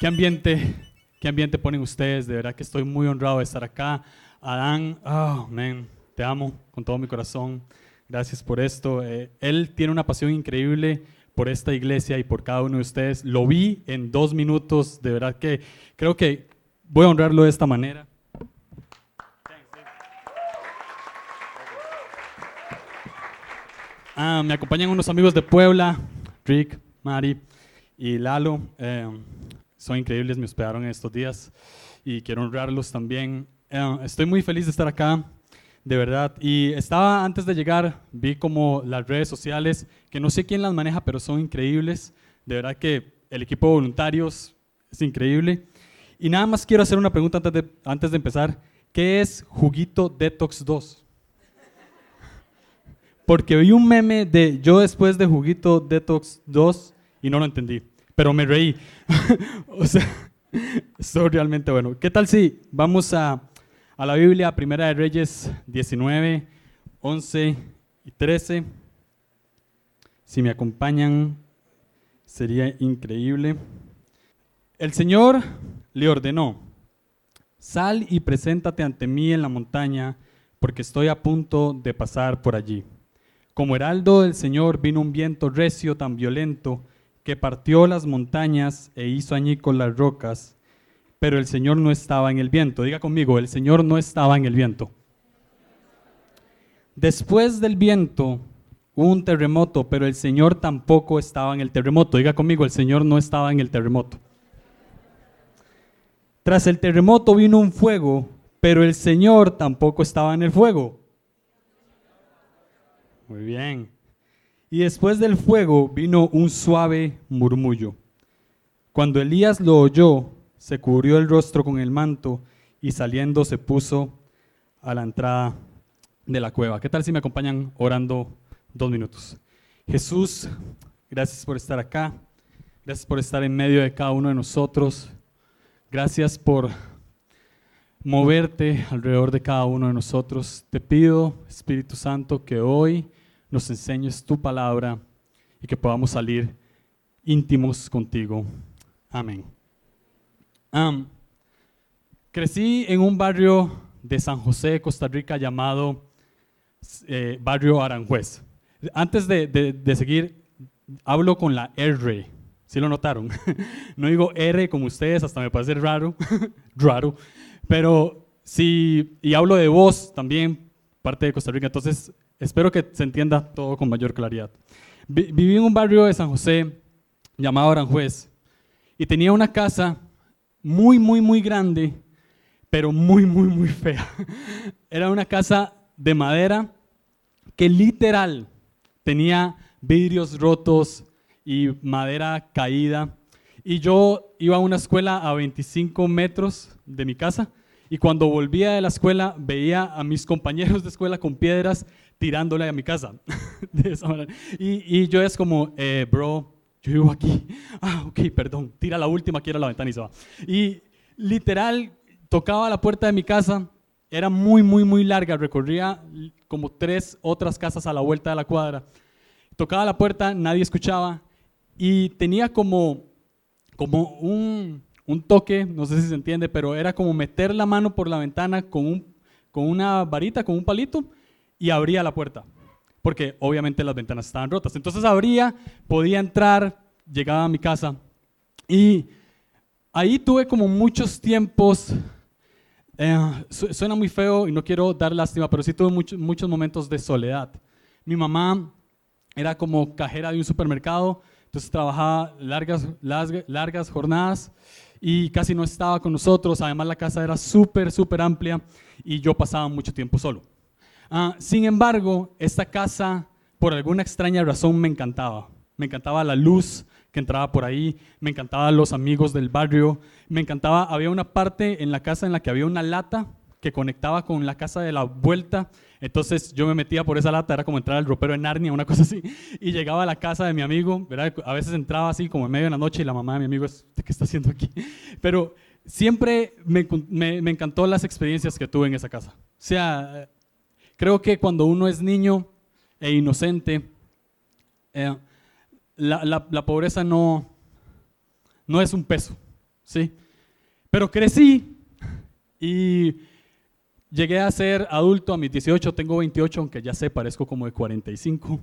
qué ambiente, qué ambiente ponen ustedes. De verdad que estoy muy honrado de estar acá. Adán, oh, man, te amo con todo mi corazón. Gracias por esto. Eh, él tiene una pasión increíble por esta iglesia y por cada uno de ustedes. Lo vi en dos minutos. De verdad que creo que voy a honrarlo de esta manera. Ah, me acompañan unos amigos de Puebla, Rick, Mari y Lalo. Eh, son increíbles, me hospedaron estos días y quiero honrarlos también. Eh, estoy muy feliz de estar acá, de verdad. Y estaba antes de llegar, vi como las redes sociales, que no sé quién las maneja, pero son increíbles. De verdad que el equipo de voluntarios es increíble. Y nada más quiero hacer una pregunta antes de, antes de empezar. ¿Qué es Juguito Detox 2? porque vi un meme de yo después de Juguito Detox 2 y no lo entendí, pero me reí. o sea, realmente bueno. ¿Qué tal si vamos a, a la Biblia, Primera de Reyes 19, 11 y 13? Si me acompañan, sería increíble. El Señor le ordenó, sal y preséntate ante mí en la montaña, porque estoy a punto de pasar por allí. Como heraldo del Señor vino un viento recio tan violento que partió las montañas e hizo añicos las rocas, pero el Señor no estaba en el viento. Diga conmigo, el Señor no estaba en el viento. Después del viento hubo un terremoto, pero el Señor tampoco estaba en el terremoto. Diga conmigo, el Señor no estaba en el terremoto. Tras el terremoto vino un fuego, pero el Señor tampoco estaba en el fuego. Muy bien. Y después del fuego vino un suave murmullo. Cuando Elías lo oyó, se cubrió el rostro con el manto y saliendo se puso a la entrada de la cueva. ¿Qué tal si me acompañan orando dos minutos? Jesús, gracias por estar acá. Gracias por estar en medio de cada uno de nosotros. Gracias por moverte alrededor de cada uno de nosotros. Te pido, Espíritu Santo, que hoy nos enseñes tu palabra y que podamos salir íntimos contigo. Amén. crecí en un barrio de San José, Costa Rica, llamado eh, Barrio Aranjuez. Antes de, seguir, hablo con la R. ¿Sí lo notaron? no digo R como ustedes, hasta me parece raro, raro. Pero sí, y hablo de voz también, parte de Costa Rica. Entonces, Espero que se entienda todo con mayor claridad. Viví en un barrio de San José llamado Aranjuez y tenía una casa muy, muy, muy grande, pero muy, muy, muy fea. Era una casa de madera que literal tenía vidrios rotos y madera caída. Y yo iba a una escuela a 25 metros de mi casa y cuando volvía de la escuela veía a mis compañeros de escuela con piedras tirándole a mi casa. Y, yo es como, eh, bro, yo vivo aquí. Ah, ok, perdón. Tira la última, quiera la ventana y se va. Y literal, tocaba la puerta de mi casa. Era muy, muy, muy larga. Recorría como tres otras casas a la vuelta de la cuadra. Tocaba la puerta, nadie escuchaba. Y tenía como, como un, un toque, no sé si se entiende, pero era como meter la mano por la ventana con, un, con una varita, con un palito y abría la puerta, porque obviamente las ventanas estaban rotas. Entonces abría, podía entrar, llegaba a mi casa y ahí tuve como muchos tiempos, eh, suena muy feo y no quiero dar lástima, pero sí tuve muchos, muchos momentos de soledad. Mi mamá era como cajera de un supermercado, entonces trabajaba largas, largas, largas jornadas y casi no estaba con nosotros. Además la casa era súper, súper amplia y yo pasaba mucho tiempo solo. Ah, sin embargo, esta casa, por alguna extraña razón, me encantaba. Me encantaba la luz que entraba por ahí, me encantaban los amigos del barrio, me encantaba, había una parte en la casa en la que había una lata que conectaba con la casa de la vuelta, entonces yo me metía por esa lata, era como entrar al ropero de Narnia, una cosa así, y llegaba a la casa de mi amigo, ¿verdad? a veces entraba así como en medio de la noche y la mamá de mi amigo es, ¿qué está haciendo aquí? Pero siempre me, me, encantó las experiencias que tuve en esa casa. O sea, Creo que cuando uno es niño e inocente, eh, la, pobreza no, no es un peso. ¿sí? Pero crecí y llegué a ser adulto a mis 18, tengo 28, aunque ya sé, parezco como de 45.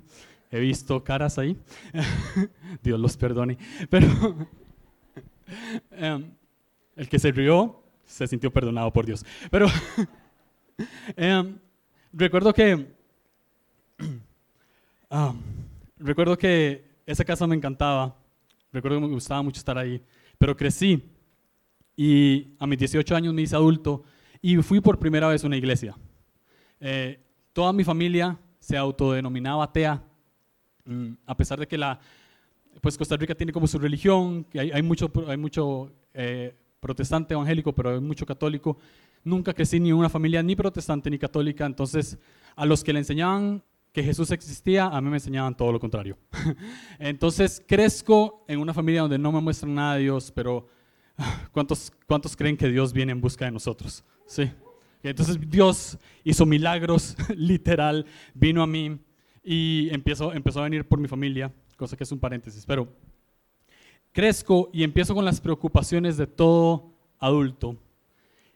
He visto caras ahí. Dios los perdone. Pero em, el que se rió se sintió perdonado por Dios. Pero em, recuerdo que ah, recuerdo que esa casa me encantaba. Recuerdo que me gustaba mucho estar ahí. Pero crecí y a mis 18 años me hice adulto y fui por primera vez a una iglesia. Eh, toda mi familia se autodenominaba atea, mm, a pesar de que la, pues Costa Rica tiene como su religión, que hay, mucho, hay mucho eh, protestante evangélico, pero hay mucho católico. Nunca crecí ni en una familia ni protestante ni católica, entonces a los que le enseñaban que Jesús existía, a mí me enseñaban todo lo contrario. entonces crezco en una familia donde no me muestran nada de Dios, pero ¿cuántos, cuántos creen que Dios viene en busca de nosotros? Sí. Entonces Dios hizo milagros, literal, vino a mí y empezó, empezó a venir por mi familia, cosa que es un paréntesis, pero crezco y empiezo con las preocupaciones de todo adulto.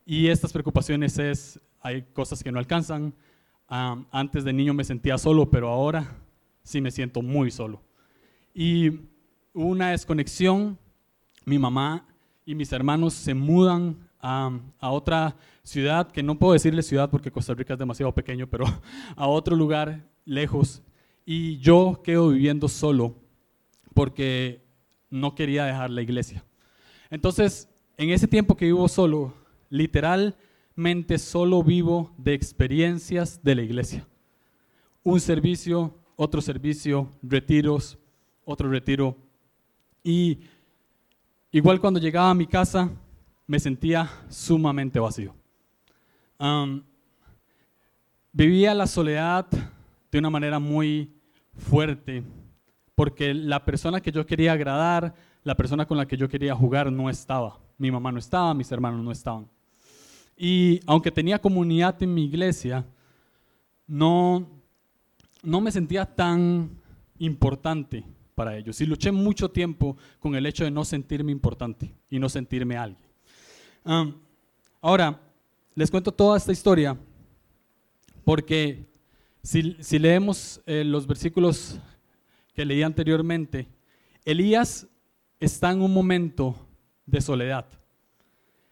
Y estas preocupaciones es, hay cosas que no alcanzan. antes de niño me sentía solo, pero ahora sí me siento muy solo. Y una desconexión, mi mamá y mis hermanos se mudan a, otra ciudad, que no puedo decirle ciudad porque Costa Rica es demasiado pequeño, pero a otro lugar lejos. Y yo quedo viviendo solo porque no quería dejar la iglesia. Entonces, en ese tiempo que vivo solo, literalmente solo vivo de experiencias de la iglesia. Un servicio, otro servicio, retiros, otro retiro. Y igual cuando llegaba a mi casa, me sentía sumamente vacío. vivía la soledad de una manera muy fuerte porque la persona que yo quería agradar, la persona con la que yo quería jugar no estaba. Mi mamá no estaba, mis hermanos no estaban. Y aunque tenía comunidad en mi iglesia, no, no me sentía tan importante para ellos. Y luché mucho tiempo con el hecho de no sentirme importante y no sentirme alguien. Ahora, les cuento toda esta historia porque si, leemos eh, los versículos que leí anteriormente, Elías está en un momento de soledad.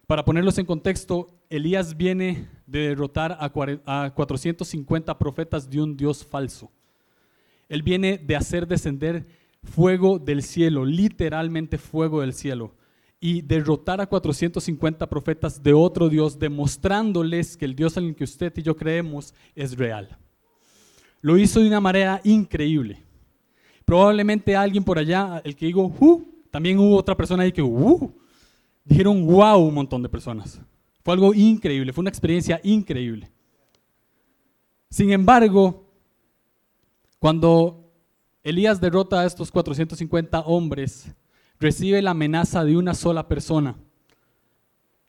Para ponerlos en contexto, Elías viene de derrotar a 450 profetas de un Dios falso. Él viene de hacer descender fuego del cielo, literalmente fuego del cielo, y derrotar a 450 profetas de otro Dios, demostrándoles que el Dios en el que usted y yo creemos es real. Lo hizo de una manera increíble. Probablemente alguien por allá, el que digo, uh, también hubo otra persona ahí que, uh, dijeron wow un montón de personas. Fue algo increíble, fue una experiencia increíble. Sin embargo, cuando Elías derrota a estos 450 hombres, recibe la amenaza de una sola persona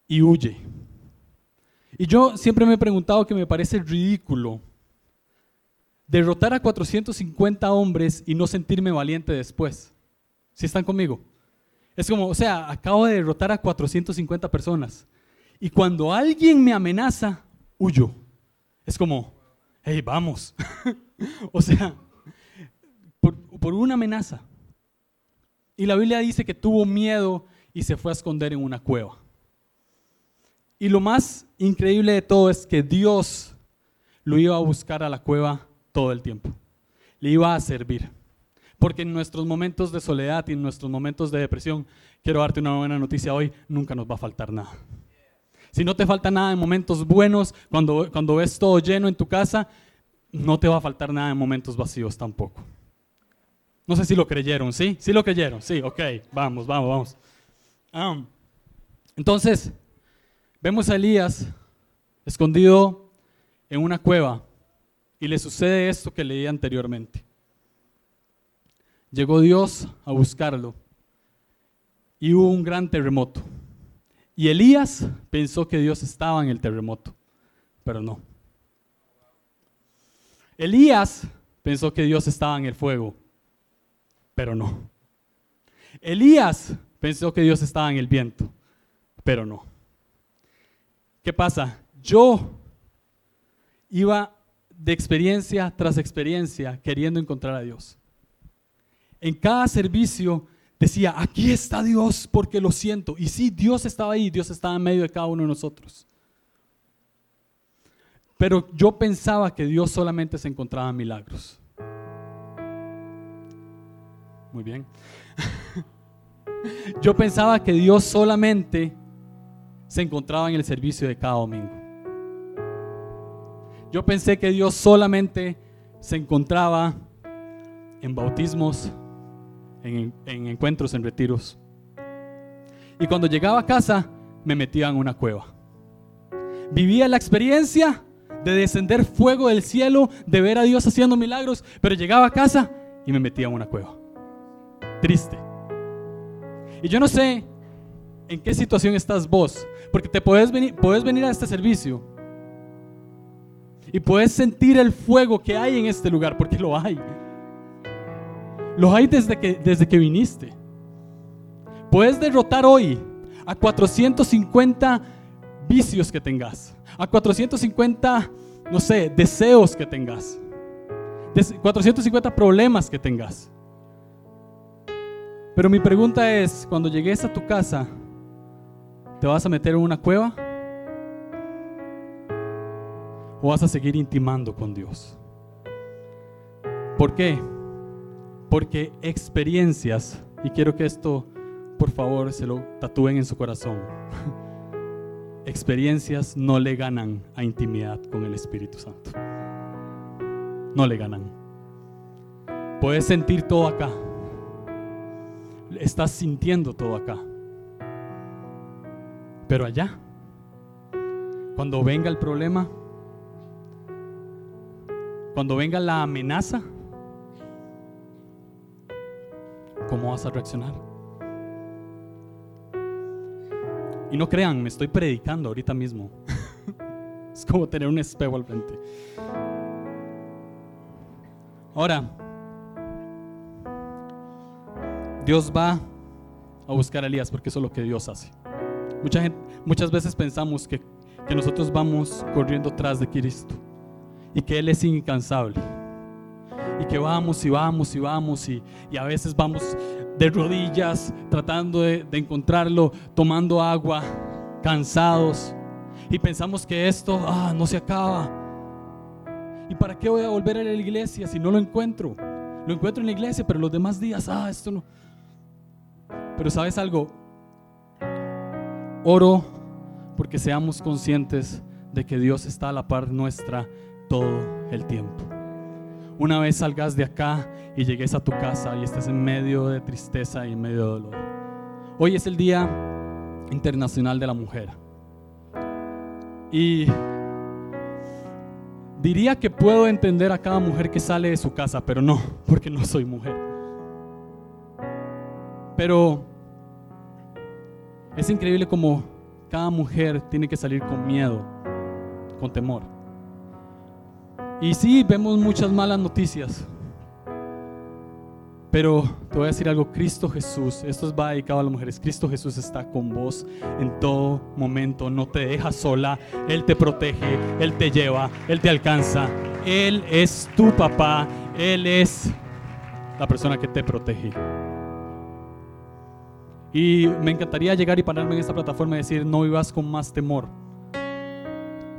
y huye. Y yo siempre me he preguntado que me parece ridículo derrotar a 450 hombres y no sentirme valiente después. ¿Si están conmigo? Es como, o sea, acabo de derrotar a 450 personas. Y cuando alguien me amenaza, huyo. Es como, hey, vamos. o sea, por una amenaza. Y la Biblia dice que tuvo miedo y se fue a esconder en una cueva. Y lo más increíble de todo es que Dios lo iba a buscar a la cueva todo el tiempo. Le iba a servir. Porque en nuestros momentos de soledad y en nuestros momentos de depresión, quiero darte una buena noticia hoy, nunca nos va a faltar nada. Si no te falta nada en momentos buenos, cuando, cuando ves todo lleno en tu casa, no te va a faltar nada en momentos vacíos tampoco. No sé si lo creyeron, ¿sí? Sí lo creyeron, sí, ok, vamos, vamos, vamos. Entonces, vemos a Elías escondido en una cueva y le sucede esto que leí anteriormente. Llegó Dios a buscarlo y hubo un gran terremoto. Y Elías pensó que Dios estaba en el terremoto, pero no. Elías pensó que Dios estaba en el fuego, pero no. Elías pensó que Dios estaba en el viento, pero no. ¿Qué pasa? Yo iba de experiencia tras experiencia queriendo encontrar a Dios. En cada servicio decía, aquí está Dios porque lo siento. Y sí, Dios estaba ahí, Dios estaba en medio de cada uno de nosotros. Pero yo pensaba que Dios solamente se encontraba en milagros. Muy bien. Yo pensaba que Dios solamente se encontraba en el servicio de cada domingo. Yo pensé que Dios solamente se encontraba en bautismos, en, encuentros, en retiros. Y cuando llegaba a casa, me metía en una cueva. Vivía la experiencia de descender fuego del cielo, de ver a Dios haciendo milagros, pero llegaba a casa y me metía en una cueva. Triste. Y yo no sé en qué situación estás vos, porque te puedes venir, puedes venir a este servicio y puedes sentir el fuego que hay en este lugar, porque lo hay. Lo hay desde que, desde que viniste. Puedes derrotar hoy a 450 vicios que tengas, a 450, no sé, deseos que tengas, 450 problemas que tengas. Pero mi pregunta es, cuando llegues a tu casa, ¿te vas a meter en una cueva? ¿O vas a seguir intimando con Dios? ¿Por qué? Porque experiencias, y quiero que esto, por favor, se lo tatúen en su corazón. experiencias no le ganan a intimidad con el Espíritu Santo. No le ganan. Puedes sentir todo acá, estás sintiendo todo acá. Pero allá, cuando venga el problema, cuando venga la amenaza, ¿cómo vas a reaccionar? Y no crean, me estoy predicando ahorita mismo. es como tener un espejo al frente. Ahora, Dios va a buscar a Elías porque eso es lo que Dios hace. Muchas veces pensamos que, nosotros vamos corriendo tras de Cristo y que Él es incansable. Y que vamos y vamos y vamos y, a veces vamos de rodillas tratando de, de encontrarlo, tomando agua, cansados. Y pensamos que esto ah, no se acaba. ¿Y para qué voy a volver a la iglesia si no lo encuentro? Lo encuentro en la iglesia, pero los demás días, ah, esto no. Pero sabes algo, oro porque seamos conscientes de que Dios está a la par nuestra todo el tiempo. Una vez salgas de acá y llegues a tu casa y estés en medio de tristeza y en medio de dolor. Hoy es el Día Internacional de la Mujer. Y diría que puedo entender a cada mujer que sale de su casa, pero no, porque no soy mujer. Pero es increíble como cada mujer tiene que salir con miedo, con temor. Y sí, vemos muchas malas noticias. Pero te voy a decir algo, Cristo Jesús, esto va dedicado a las mujeres, Cristo Jesús está con vos en todo momento, no te deja sola, Él te protege, Él te lleva, Él te alcanza, Él es tu papá, Él es la persona que te protege. Y me encantaría llegar y pararme en esta plataforma y decir, no vivas con más temor.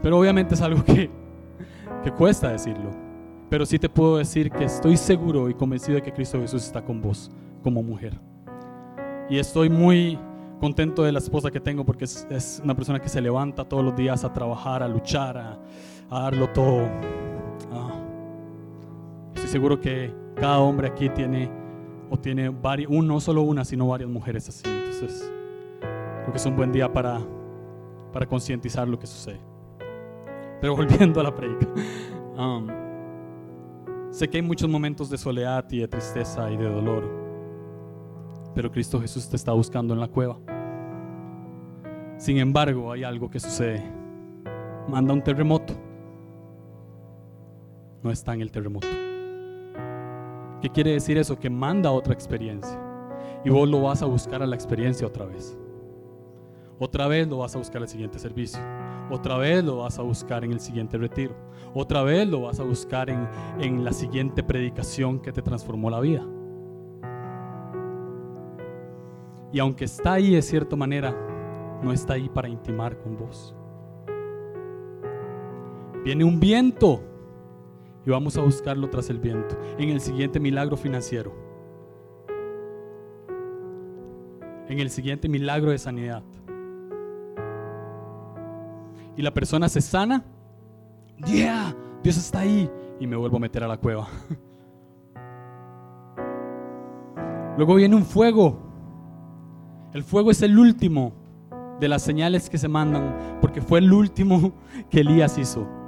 Pero obviamente es algo que, que cuesta decirlo. Pero sí te puedo decir que estoy seguro y convencido de que Cristo Jesús está con vos como mujer. Y estoy muy contento de la esposa que tengo porque es, una persona que se levanta todos los días a trabajar, a luchar, a, darlo todo. Ah. Estoy seguro que cada hombre aquí tiene o tiene varios, no solo una, sino varias mujeres así. Entonces, creo que es un buen día para, para concientizar lo que sucede. Pero volviendo a la predica, um, sé que hay muchos momentos de soledad y de tristeza y de dolor, pero Cristo Jesús te está buscando en la cueva. Sin embargo, hay algo que sucede. Manda un terremoto. No está en el terremoto. ¿Qué quiere decir eso? Que manda otra experiencia. Y vos lo vas a buscar a la experiencia otra vez. Otra vez lo vas a buscar al siguiente servicio. Otra vez lo vas a buscar en el siguiente retiro. Otra vez lo vas a buscar en, en la siguiente predicación que te transformó la vida. Y aunque está ahí de cierta manera, no está ahí para intimar con vos. Viene un viento y vamos a buscarlo tras el viento, en el siguiente milagro financiero, en el siguiente milagro de sanidad. Y la persona se sana, yeah, Dios está ahí, y me vuelvo a meter a la cueva. Luego viene un fuego. El fuego es el último de las señales que se mandan, porque fue el último que Elías hizo.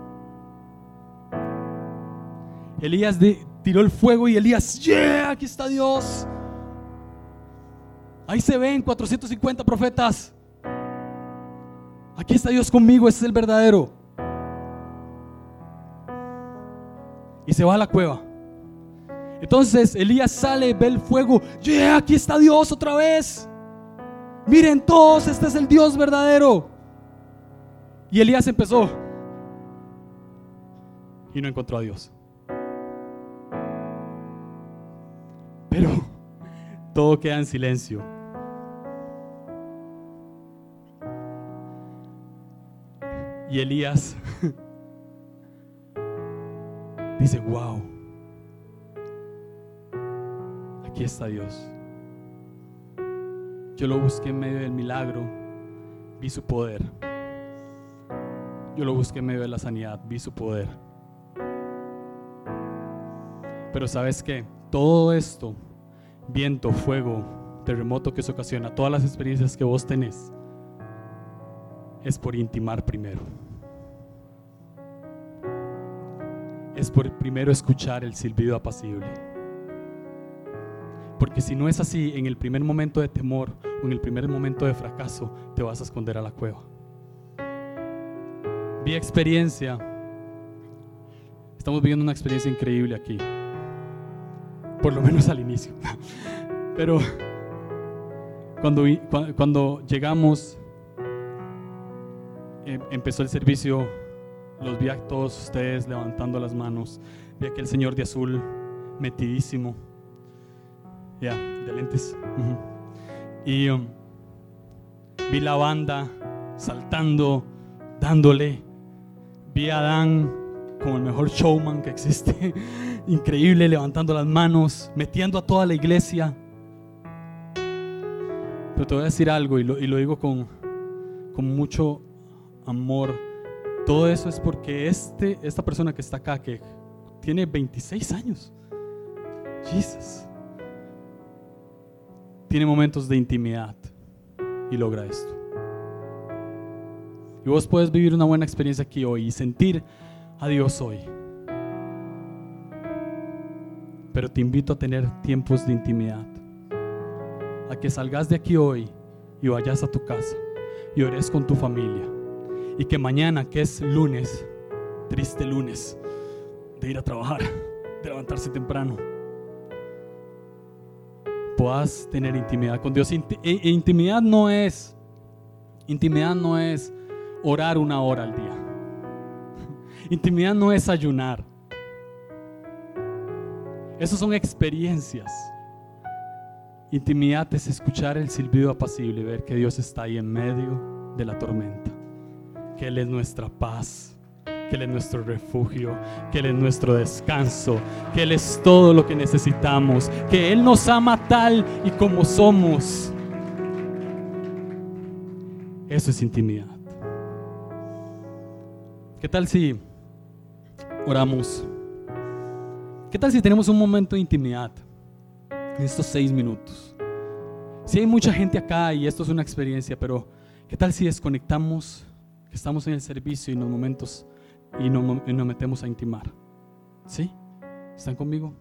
Elías tiró el fuego y Elías, yeah, aquí está Dios. Ahí se ven 450 profetas. Aquí está Dios conmigo, ese es el verdadero. Y se va a la cueva. Entonces Elías sale, ve el fuego. Yeah, aquí está Dios otra vez. Miren todos, este es el Dios verdadero. Y Elías empezó. Y no encontró a Dios. Todo queda en silencio. Y Elías dice, wow, aquí está Dios. Yo lo busqué en medio del milagro, vi su poder. Yo lo busqué en medio de la sanidad, vi su poder. Pero sabes qué? todo esto, viento, fuego, terremoto que se ocasiona, todas las experiencias que vos tenés, es por intimar primero. Es por primero escuchar el silbido apacible. Porque si no es así, en el primer momento de temor o en el primer momento de fracaso, te vas a esconder a la cueva. Vi experiencia. Estamos viviendo una experiencia increíble aquí por lo menos al inicio. Pero cuando, cuando llegamos, em, empezó el servicio, los vi a todos ustedes levantando las manos, vi a aquel señor de azul metidísimo, ya, de lentes, y um, vi la banda saltando, dándole, vi a Dan como el mejor showman que existe, increíble, levantando las manos, metiendo a toda la iglesia. Pero te voy a decir algo y lo, y lo digo con, con mucho amor. Todo eso es porque este, esta persona que está acá, que tiene 26 años, Jesus, tiene momentos de intimidad y logra esto. Y vos puedes vivir una buena experiencia aquí hoy y sentir a Dios hoy. Pero te invito a tener tiempos de intimidad. A que salgas de aquí hoy y vayas a tu casa y ores con tu familia. Y que mañana, que es lunes, triste lunes, de ir a trabajar, de levantarse temprano, puedas tener intimidad con Dios. E, e intimidad no es, intimidad no es orar una hora al día. Intimidad no es ayunar. Esas son experiencias. Intimidad es escuchar el silbido apacible y ver que Dios está ahí en medio de la tormenta. Que Él es nuestra paz, que Él es nuestro refugio, que Él es nuestro descanso, que Él es todo lo que necesitamos, que Él nos ama tal y como somos. Eso es intimidad. ¿Qué tal si oramos. ¿Qué tal si tenemos un momento de intimidad en estos seis minutos? Si hay mucha gente acá y esto es una experiencia, pero ¿qué tal si desconectamos, que estamos en el servicio y en los momentos y nos, y nos metemos a intimar? ¿Sí? ¿Están conmigo?